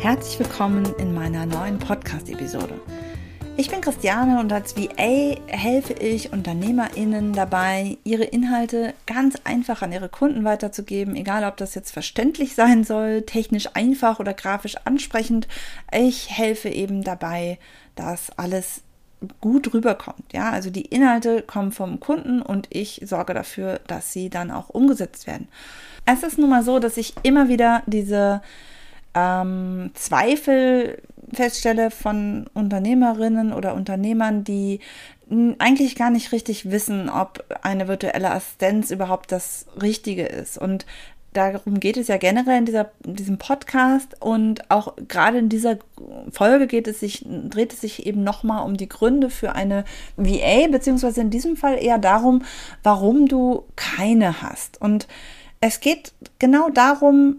Herzlich willkommen in meiner neuen Podcast-Episode. Ich bin Christiane und als VA helfe ich UnternehmerInnen dabei, ihre Inhalte ganz einfach an ihre Kunden weiterzugeben, egal ob das jetzt verständlich sein soll, technisch einfach oder grafisch ansprechend. Ich helfe eben dabei, dass alles gut rüberkommt. Ja, also die Inhalte kommen vom Kunden und ich sorge dafür, dass sie dann auch umgesetzt werden. Es ist nun mal so, dass ich immer wieder diese ähm, Zweifel feststelle von Unternehmerinnen oder Unternehmern, die eigentlich gar nicht richtig wissen, ob eine virtuelle Assistenz überhaupt das Richtige ist. Und darum geht es ja generell in, dieser, in diesem Podcast und auch gerade in dieser Folge geht es sich, dreht es sich eben nochmal um die Gründe für eine VA, beziehungsweise in diesem Fall eher darum, warum du keine hast. Und es geht genau darum,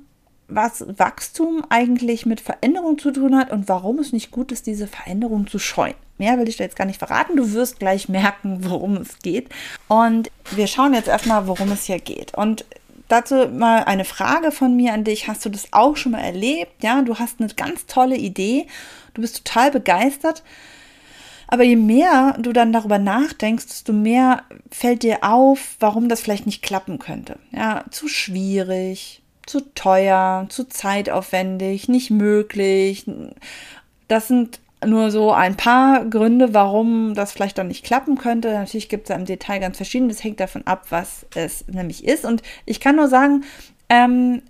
was Wachstum eigentlich mit Veränderung zu tun hat und warum es nicht gut ist, diese Veränderung zu scheuen. Mehr will ich dir jetzt gar nicht verraten. Du wirst gleich merken, worum es geht. Und wir schauen jetzt erstmal, worum es hier geht. Und dazu mal eine Frage von mir an dich. Hast du das auch schon mal erlebt? Ja, du hast eine ganz tolle Idee. Du bist total begeistert. Aber je mehr du dann darüber nachdenkst, desto mehr fällt dir auf, warum das vielleicht nicht klappen könnte. Ja, zu schwierig, zu teuer, zu zeitaufwendig, nicht möglich. Das sind nur so ein paar Gründe, warum das vielleicht dann nicht klappen könnte. Natürlich gibt es im Detail ganz verschiedene. Das hängt davon ab, was es nämlich ist. Und ich kann nur sagen, ähm,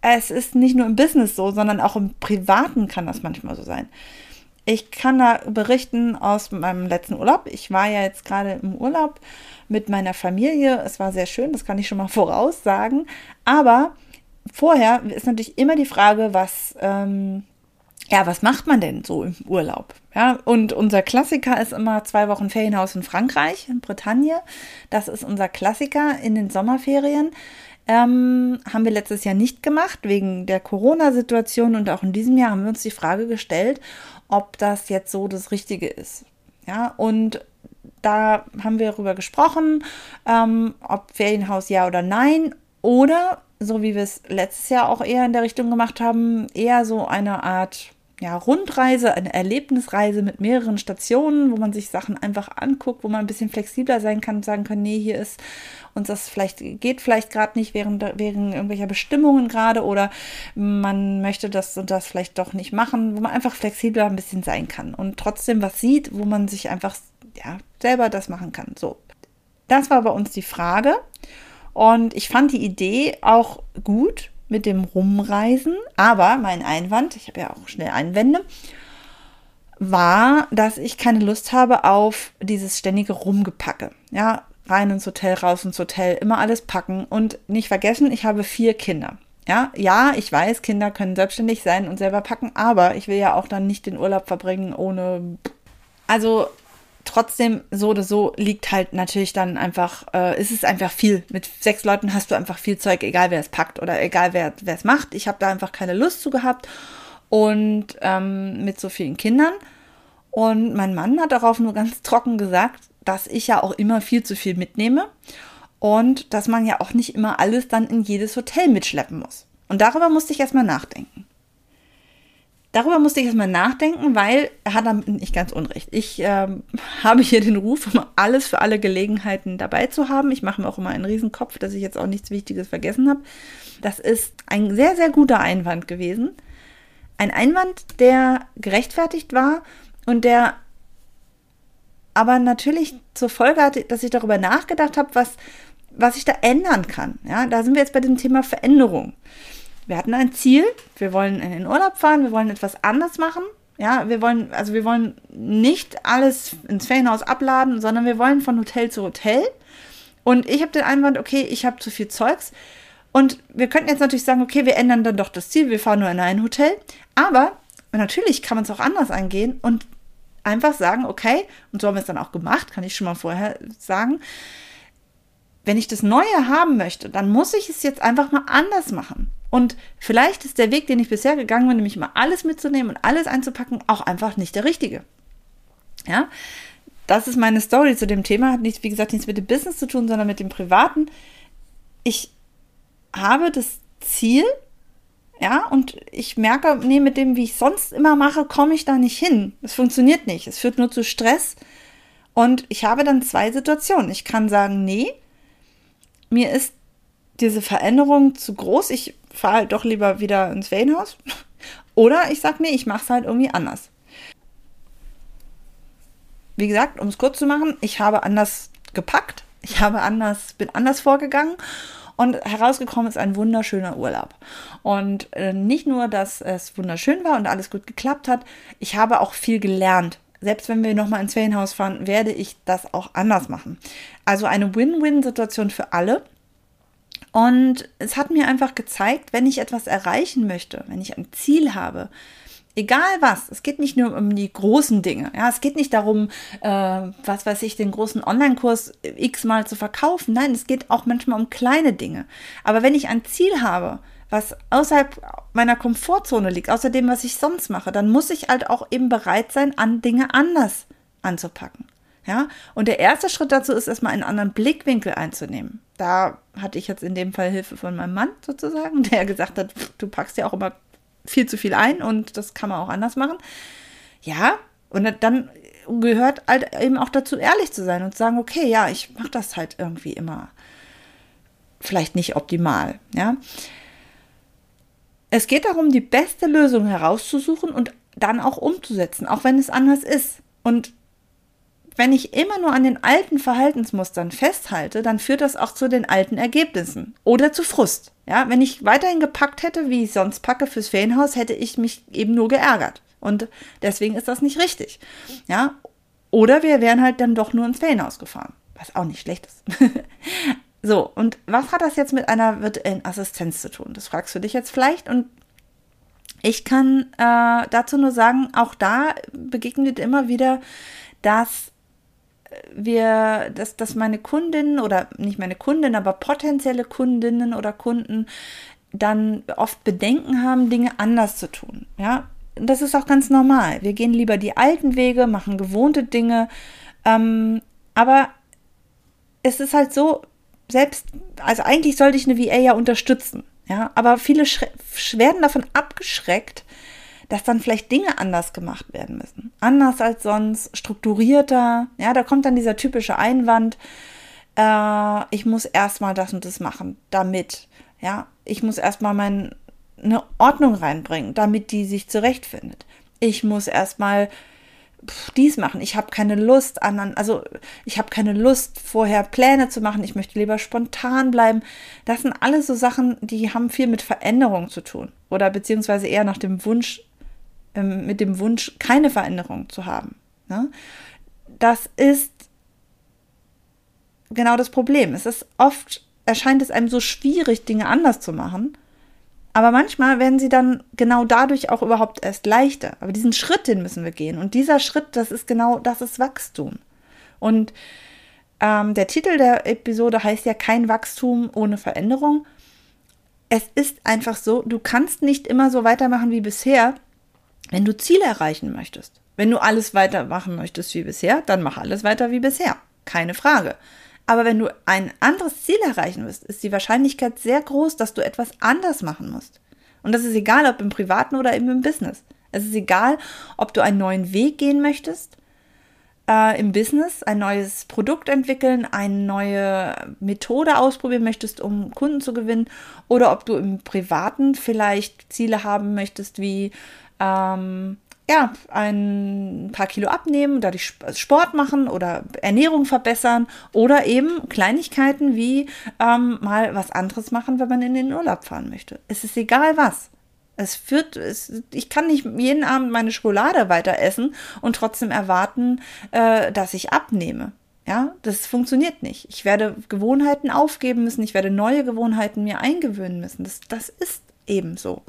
es ist nicht nur im Business so, sondern auch im Privaten kann das manchmal so sein. Ich kann da berichten aus meinem letzten Urlaub. Ich war ja jetzt gerade im Urlaub mit meiner Familie. Es war sehr schön, das kann ich schon mal voraussagen. Aber vorher ist natürlich immer die Frage, was, ähm, ja, was macht man denn so im Urlaub? Ja, und unser Klassiker ist immer zwei Wochen Ferienhaus in Frankreich, in Bretagne. Das ist unser Klassiker in den Sommerferien. Ähm, haben wir letztes Jahr nicht gemacht, wegen der Corona-Situation. Und auch in diesem Jahr haben wir uns die Frage gestellt, ob das jetzt so das Richtige ist. Ja, und da haben wir darüber gesprochen, ähm, ob Ferienhaus ja oder nein. Oder so wie wir es letztes Jahr auch eher in der Richtung gemacht haben, eher so eine Art ja, Rundreise, eine Erlebnisreise mit mehreren Stationen, wo man sich Sachen einfach anguckt, wo man ein bisschen flexibler sein kann und sagen kann, nee, hier ist uns das vielleicht, geht vielleicht gerade nicht während, wegen irgendwelcher Bestimmungen gerade oder man möchte das und das vielleicht doch nicht machen, wo man einfach flexibler ein bisschen sein kann und trotzdem was sieht, wo man sich einfach, ja, selber das machen kann. So. Das war bei uns die Frage. Und ich fand die Idee auch gut mit dem Rumreisen, aber mein Einwand, ich habe ja auch schnell Einwände, war, dass ich keine Lust habe auf dieses ständige Rumgepacke. Ja, rein ins Hotel, raus ins Hotel, immer alles packen und nicht vergessen, ich habe vier Kinder. Ja, ja, ich weiß, Kinder können selbstständig sein und selber packen, aber ich will ja auch dann nicht den Urlaub verbringen ohne. Also trotzdem, so oder so liegt halt natürlich dann einfach, äh, ist es einfach viel. Mit sechs Leuten hast du einfach viel Zeug, egal wer es packt oder egal wer es macht. Ich habe da einfach keine Lust zu gehabt und ähm, mit so vielen Kindern. Und mein Mann hat darauf nur ganz trocken gesagt, dass ich ja auch immer viel zu viel mitnehme und dass man ja auch nicht immer alles dann in jedes Hotel mitschleppen muss. Und darüber musste ich erstmal nachdenken. Darüber musste ich erstmal nachdenken, weil er hat damit nicht ganz unrecht. Ich ähm, habe hier den Ruf, um alles für alle Gelegenheiten dabei zu haben. Ich mache mir auch immer einen Riesenkopf, dass ich jetzt auch nichts Wichtiges vergessen habe. Das ist ein sehr, sehr guter Einwand gewesen. Ein Einwand, der gerechtfertigt war und der aber natürlich zur Folge hatte, dass ich darüber nachgedacht habe, was, was ich da ändern kann. Ja, da sind wir jetzt bei dem Thema Veränderung wir hatten ein Ziel, wir wollen in den Urlaub fahren, wir wollen etwas anders machen. Ja, wir wollen, also wir wollen nicht alles ins Ferienhaus abladen, sondern wir wollen von Hotel zu Hotel Und ich habe den Einwand, okay, ich habe zu viel Zeugs. Und wir könnten jetzt natürlich sagen, okay, wir ändern dann doch das Ziel, wir fahren nur in ein Hotel. Aber natürlich kann man es auch anders angehen und einfach sagen, okay, und so haben wir es dann auch gemacht, kann ich schon mal vorher sagen, wenn ich das Neue haben möchte, dann muss ich es jetzt einfach mal anders machen. Und vielleicht ist der Weg, den ich bisher gegangen bin, nämlich mal alles mitzunehmen und alles einzupacken, auch einfach nicht der richtige. Ja, das ist meine Story zu dem Thema. Hat nichts, wie gesagt, nichts mit dem Business zu tun, sondern mit dem Privaten. Ich habe das Ziel, ja, und ich merke, nee, mit dem, wie ich sonst immer mache, komme ich da nicht hin. Es funktioniert nicht. Es führt nur zu Stress. Und ich habe dann zwei Situationen. Ich kann sagen, nee, mir ist diese Veränderung zu groß. Ich fahre halt doch lieber wieder ins Ferienhaus. Oder ich sage, nee, ich mache es halt irgendwie anders. Wie gesagt, um es kurz zu machen, ich habe anders gepackt. Ich habe anders, bin anders vorgegangen und herausgekommen ist ein wunderschöner Urlaub. Und äh, nicht nur, dass es wunderschön war und alles gut geklappt hat, ich habe auch viel gelernt. Selbst wenn wir nochmal ins Ferienhaus fahren, werde ich das auch anders machen. Also eine Win-Win-Situation für alle. Und es hat mir einfach gezeigt, wenn ich etwas erreichen möchte, wenn ich ein Ziel habe, Egal was, es geht nicht nur um die großen Dinge. Ja, es geht nicht darum, äh, was weiß ich, den großen Online-Kurs x-mal zu verkaufen. Nein, es geht auch manchmal um kleine Dinge. Aber wenn ich ein Ziel habe, was außerhalb meiner Komfortzone liegt, außer dem, was ich sonst mache, dann muss ich halt auch eben bereit sein, an Dinge anders anzupacken. Ja, und der erste Schritt dazu ist erstmal einen anderen Blickwinkel einzunehmen. Da hatte ich jetzt in dem Fall Hilfe von meinem Mann sozusagen, der gesagt hat, du packst ja auch immer viel zu viel ein und das kann man auch anders machen. Ja, und dann gehört halt eben auch dazu, ehrlich zu sein und zu sagen, okay, ja, ich mache das halt irgendwie immer vielleicht nicht optimal, ja. Es geht darum, die beste Lösung herauszusuchen und dann auch umzusetzen, auch wenn es anders ist. Und wenn ich immer nur an den alten Verhaltensmustern festhalte, dann führt das auch zu den alten Ergebnissen oder zu Frust. Ja, wenn ich weiterhin gepackt hätte, wie ich sonst packe fürs Ferienhaus, hätte ich mich eben nur geärgert. Und deswegen ist das nicht richtig. Ja, oder wir wären halt dann doch nur ins Ferienhaus gefahren, was auch nicht schlecht ist. so, und was hat das jetzt mit einer virtuellen Assistenz zu tun? Das fragst du dich jetzt vielleicht und ich kann äh, dazu nur sagen, auch da begegnet immer wieder, dass wir, dass, dass meine Kundinnen oder nicht meine Kundinnen, aber potenzielle Kundinnen oder Kunden dann oft Bedenken haben, Dinge anders zu tun. Ja, das ist auch ganz normal. Wir gehen lieber die alten Wege, machen gewohnte Dinge. Ähm, aber es ist halt so, selbst, also eigentlich sollte ich eine VA ja unterstützen. Ja, aber viele werden davon abgeschreckt, dass dann vielleicht Dinge anders gemacht werden müssen. Anders als sonst, strukturierter. Ja, da kommt dann dieser typische Einwand, äh, ich muss erstmal das und das machen, damit. Ja, ich muss erstmal meine Ordnung reinbringen, damit die sich zurechtfindet. Ich muss erstmal dies machen. Ich habe keine Lust, anderen, also ich habe keine Lust, vorher Pläne zu machen. Ich möchte lieber spontan bleiben. Das sind alles so Sachen, die haben viel mit Veränderung zu tun. Oder beziehungsweise eher nach dem Wunsch, ähm, mit dem Wunsch, keine Veränderung zu haben. Ne? Das ist genau das Problem. Es ist oft, erscheint es einem so schwierig, Dinge anders zu machen. Aber manchmal werden sie dann genau dadurch auch überhaupt erst leichter. Aber diesen Schritt, den müssen wir gehen. Und dieser Schritt, das ist genau, das ist Wachstum. Und ähm, der Titel der Episode heißt ja kein Wachstum ohne Veränderung. Es ist einfach so, du kannst nicht immer so weitermachen wie bisher, wenn du Ziele erreichen möchtest, wenn du alles weitermachen möchtest wie bisher, dann mach alles weiter wie bisher. Keine Frage. Aber wenn du ein anderes Ziel erreichen willst, ist die Wahrscheinlichkeit sehr groß, dass du etwas anders machen musst. Und das ist egal, ob im privaten oder eben im Business. Es ist egal, ob du einen neuen Weg gehen möchtest äh, im Business, ein neues Produkt entwickeln, eine neue Methode ausprobieren möchtest, um Kunden zu gewinnen, oder ob du im privaten vielleicht Ziele haben möchtest, wie ähm, ja, ein paar Kilo abnehmen, dadurch Sport machen oder Ernährung verbessern oder eben Kleinigkeiten wie ähm, mal was anderes machen, wenn man in den Urlaub fahren möchte. Es ist egal was. Es führt, es, ich kann nicht jeden Abend meine Schokolade weiter essen und trotzdem erwarten, äh, dass ich abnehme. Ja, das funktioniert nicht. Ich werde Gewohnheiten aufgeben müssen, ich werde neue Gewohnheiten mir eingewöhnen müssen. Das, das ist eben so.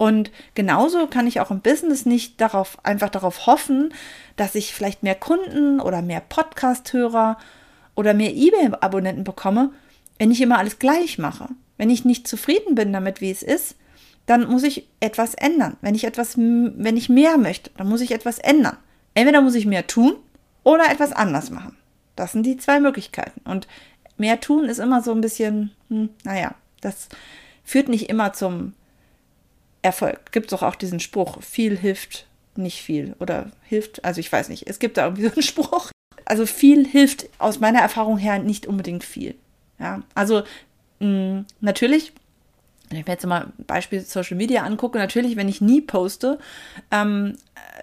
Und genauso kann ich auch im Business nicht darauf, einfach darauf hoffen, dass ich vielleicht mehr Kunden oder mehr Podcast-Hörer oder mehr eBay-Abonnenten bekomme, wenn ich immer alles gleich mache. Wenn ich nicht zufrieden bin damit, wie es ist, dann muss ich etwas ändern. Wenn ich etwas, wenn ich mehr möchte, dann muss ich etwas ändern. Entweder muss ich mehr tun oder etwas anders machen. Das sind die zwei Möglichkeiten. Und mehr tun ist immer so ein bisschen, hm, naja, das führt nicht immer zum Erfolg. Gibt es doch auch diesen Spruch, viel hilft nicht viel oder hilft, also ich weiß nicht, es gibt da irgendwie so einen Spruch. Also viel hilft aus meiner Erfahrung her nicht unbedingt viel. Ja, also mh, hm, natürlich wenn ich mir jetzt mal Beispiel Social Media angucke, natürlich, wenn ich nie poste, ähm,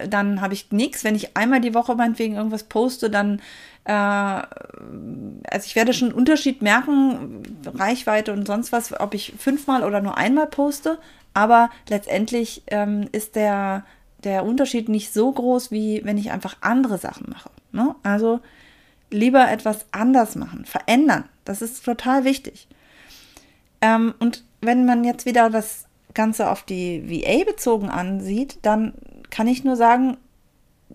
dann habe ich nichts. Wenn ich einmal die Woche meinetwegen irgendwas poste, dann, äh, also ich werde schon einen Unterschied merken, Reichweite und sonst was, ob ich fünfmal oder nur einmal poste. Aber letztendlich ähm, ist der, der Unterschied nicht so groß, wie wenn ich einfach andere Sachen mache. Ne? Also lieber etwas anders machen, verändern. Das ist total wichtig. Ähm, und wenn man jetzt wieder das Ganze auf die VA bezogen ansieht, dann kann ich nur sagen,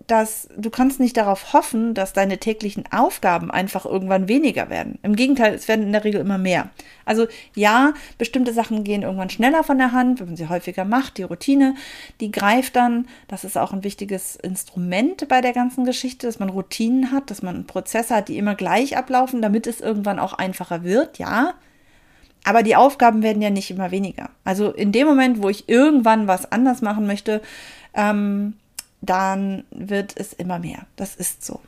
dass du kannst nicht darauf hoffen, dass deine täglichen Aufgaben einfach irgendwann weniger werden. Im Gegenteil, es werden in der Regel immer mehr. Also ja, bestimmte Sachen gehen irgendwann schneller von der Hand, wenn man sie häufiger macht. Die Routine, die greift dann. Das ist auch ein wichtiges Instrument bei der ganzen Geschichte, dass man Routinen hat, dass man Prozesse hat, die immer gleich ablaufen, damit es irgendwann auch einfacher wird. Ja, aber die Aufgaben werden ja nicht immer weniger. Also in dem Moment, wo ich irgendwann was anders machen möchte, ähm, dann wird es immer mehr. Das ist so.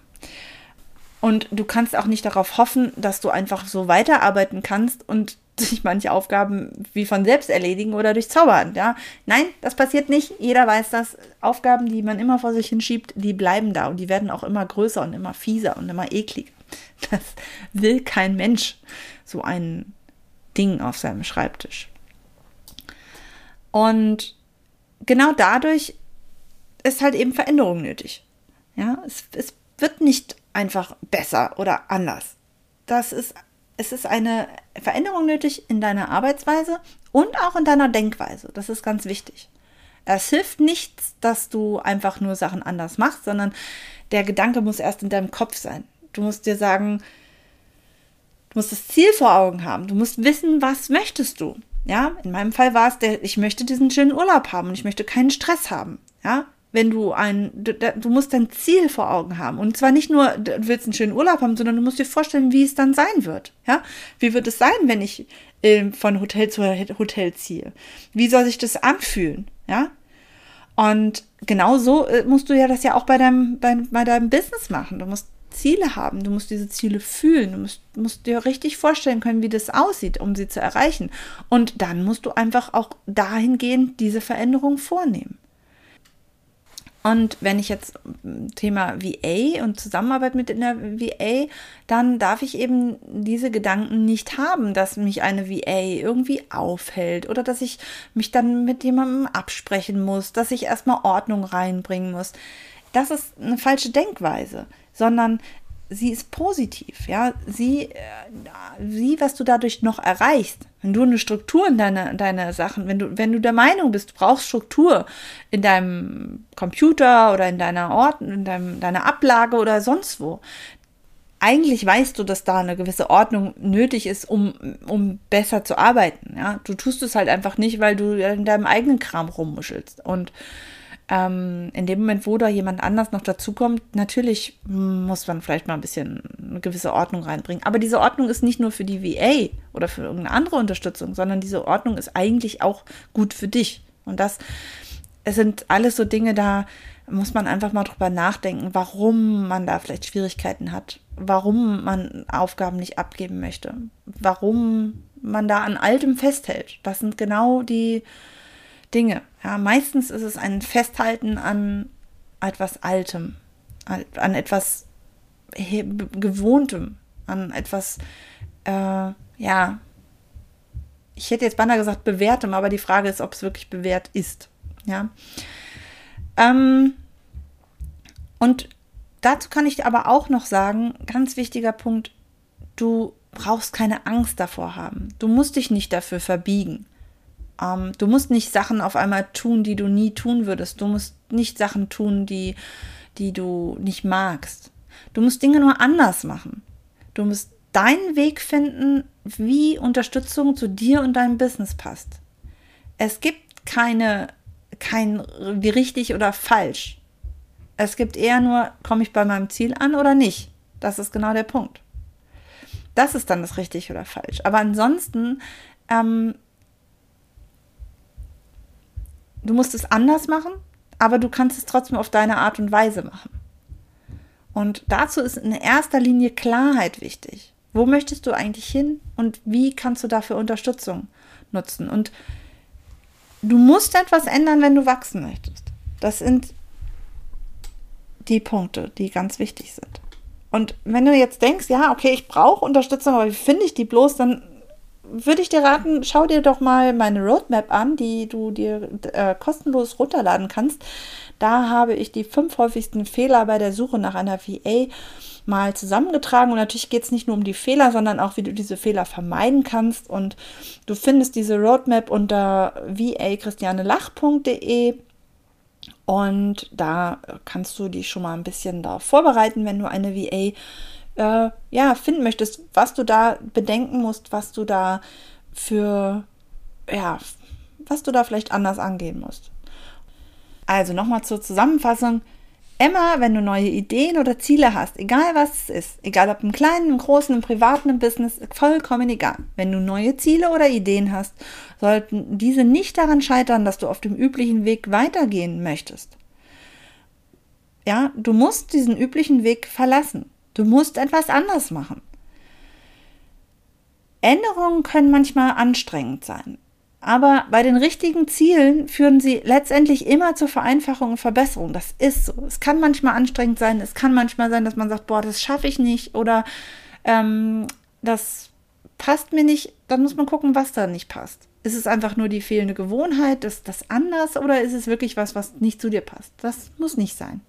Und du kannst auch nicht darauf hoffen, dass du einfach so weiterarbeiten kannst und sich manche Aufgaben wie von selbst erledigen oder durch Zaubern. Ja? Nein, das passiert nicht. Jeder weiß das. Aufgaben, die man immer vor sich hinschiebt, die bleiben da und die werden auch immer größer und immer fieser und immer ekliger. Das will kein Mensch. So einen Ding auf seinem Schreibtisch. Und genau dadurch ist halt eben Veränderung nötig. Ja, es, es wird nicht einfach besser oder anders. Das ist, es ist eine Veränderung nötig in deiner Arbeitsweise und auch in deiner Denkweise. Das ist ganz wichtig. Es hilft nichts, dass du einfach nur Sachen anders machst, sondern der Gedanke muss erst in deinem Kopf sein. Du musst dir sagen, Du musst das Ziel vor Augen haben. Du musst wissen, was möchtest du. Ja, in meinem Fall war es der, ich möchte diesen schönen Urlaub haben und ich möchte keinen Stress haben. Ja, wenn du ein, du, musst dein Ziel vor Augen haben. Und zwar nicht nur, du willst einen schönen Urlaub haben, sondern du musst dir vorstellen, wie es dann sein wird. Ja, wie wird es sein, wenn ich äh, von Hotel zu Hotel ziehe? Wie soll sich das anfühlen? Ja, und genauso äh, musst du ja das ja auch bei deinem, bei, bei deinem Business machen. Du musst Ziele haben. Du musst diese Ziele fühlen. Du musst, musst dir richtig vorstellen können, wie das aussieht, um sie zu erreichen. Und dann musst du einfach auch dahingehend diese Veränderung vornehmen. Und wenn ich jetzt Thema VA und Zusammenarbeit mit in der VA, dann darf ich eben diese Gedanken nicht haben, dass mich eine VA irgendwie aufhält oder dass ich mich dann mit jemandem absprechen muss, dass ich erstmal Ordnung reinbringen muss. Das ist eine falsche Denkweise sondern sie ist positiv, ja. Sie, äh, sie, was du dadurch noch erreichst. Wenn du eine Struktur in deine, deine Sachen, wenn du, wenn du der Meinung bist, du brauchst Struktur in deinem Computer oder in deiner Ort, in deinem, deiner Ablage oder sonst wo, eigentlich weißt du, dass da eine gewisse Ordnung nötig ist, um, um besser zu arbeiten. Ja? Du tust es halt einfach nicht, weil du in deinem eigenen Kram rummuschelst. Und ähm, in dem Moment, wo da jemand anders noch dazukommt, natürlich muss man vielleicht mal ein bisschen eine gewisse Ordnung reinbringen. Aber diese Ordnung ist nicht nur für die VA oder für irgendeine andere Unterstützung, sondern diese Ordnung ist eigentlich auch gut für dich. Und das es sind alles so Dinge, da muss man einfach mal drüber nachdenken, warum man da vielleicht Schwierigkeiten hat, warum man Aufgaben nicht abgeben möchte, warum man da an Altem festhält. Das sind genau die Dinge. Ja, meistens ist es ein Festhalten an etwas Altem, an etwas Gewohntem, an etwas, äh, ja, ich hätte jetzt beinahe gesagt bewährtem, aber die Frage ist, ob es wirklich bewährt ist. Ja. Ähm, und dazu kann ich aber auch noch sagen, ganz wichtiger Punkt, du brauchst keine Angst davor haben. Du musst dich nicht dafür verbiegen. Ähm, du musst nicht Sachen auf einmal tun, die du nie tun würdest. Du musst nicht Sachen tun, die, die du nicht magst. Du musst Dinge nur anders machen. Du musst deinen Weg finden, wie Unterstützung zu dir und deinem Business passt. Es gibt keine, kein wie richtig oder falsch. Es gibt eher nur, komme ich bei meinem Ziel an oder nicht. Das ist genau der Punkt. Das ist dann das richtig oder falsch. Aber ansonsten, ähm, du musst es anders machen, aber du kannst es trotzdem auf deine Art und Weise machen. Und dazu ist in erster Linie Klarheit wichtig. Wo möchtest du eigentlich hin und wie kannst du dafür Unterstützung nutzen? Und du musst etwas ändern, wenn du wachsen möchtest. Das sind die Punkte, die ganz wichtig sind. Und wenn du jetzt denkst, ja, okay, ich brauche Unterstützung, aber wie finde ich die bloß, dann würde ich dir raten, schau dir doch mal meine Roadmap an, die du dir äh, kostenlos runterladen kannst. Da habe ich die fünf häufigsten Fehler bei der Suche nach einer VA mal zusammengetragen. Und natürlich geht es nicht nur um die Fehler, sondern auch, wie du diese Fehler vermeiden kannst. Und du findest diese Roadmap unter vachristianelach.de und da kannst du dich schon mal ein bisschen darauf vorbereiten, wenn du eine VA äh, ja, finden möchtest, was du da bedenken musst, was du da für, ja, was du da vielleicht anders angehen musst. Also nochmal zur Zusammenfassung. Immer, wenn du neue Ideen oder Ziele hast, egal was es ist, egal ob im kleinen, im großen, im privaten, im Business, vollkommen egal. Wenn du neue Ziele oder Ideen hast, sollten diese nicht daran scheitern, dass du auf dem üblichen Weg weitergehen möchtest. Ja, du musst diesen üblichen Weg verlassen. Du musst etwas anders machen. Änderungen können manchmal anstrengend sein. Aber bei den richtigen Zielen führen sie letztendlich immer zur Vereinfachung und Verbesserung. Das ist so. Es kann manchmal anstrengend sein. Es kann manchmal sein, dass man sagt, boah, das schaffe ich nicht oder ähm, das passt mir nicht. Dann muss man gucken, was da nicht passt. Ist es einfach nur die fehlende Gewohnheit? Ist das anders oder ist es wirklich was, was nicht zu dir passt? Das muss nicht sein.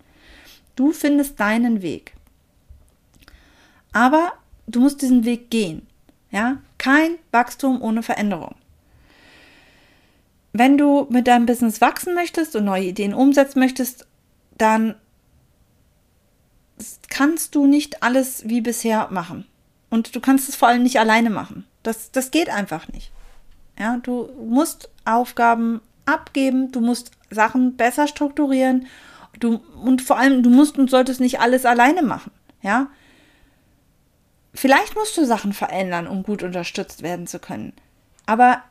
Du findest deinen Weg. Aber du musst diesen Weg gehen. Ja, kein Wachstum ohne Veränderung. Wenn du mit deinem Business wachsen möchtest und neue Ideen umsetzen möchtest, dann kannst du nicht alles wie bisher machen. Und du kannst es vor allem nicht alleine machen. Das, das geht einfach nicht. Ja, du musst Aufgaben abgeben, du musst Sachen besser strukturieren du, und vor allem, du musst und solltest nicht alles alleine machen. Ja, vielleicht musst du Sachen verändern, um gut unterstützt werden zu können. Aber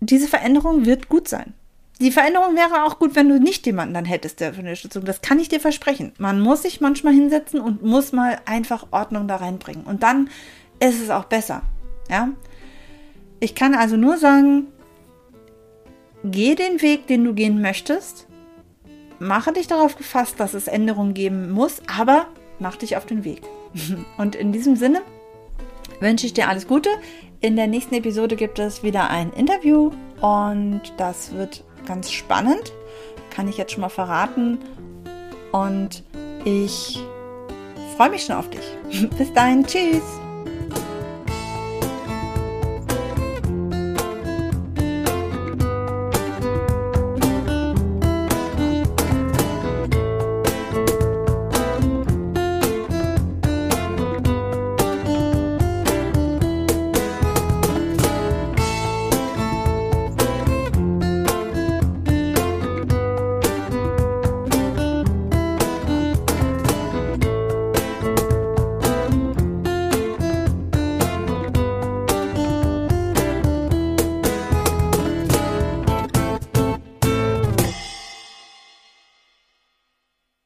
diese Veränderung wird gut sein. Die Veränderung wäre auch gut, wenn du nicht jemanden dann hättest, der für eine Unterstützung. Das kann ich dir versprechen. Man muss sich manchmal hinsetzen und muss mal einfach Ordnung da reinbringen. Und dann ist es auch besser. Ja? Ich kann also nur sagen, geh den Weg, den du gehen möchtest. Mache dich darauf gefasst, dass es Änderungen geben muss, aber mach dich auf den Weg. Und in diesem Sinne wünsche ich dir alles Gute. In der nächsten Episode gibt es wieder ein Interview und das wird ganz spannend. Kann ich jetzt schon mal verraten. Und ich freue mich schon auf dich. Bis dahin, tschüss.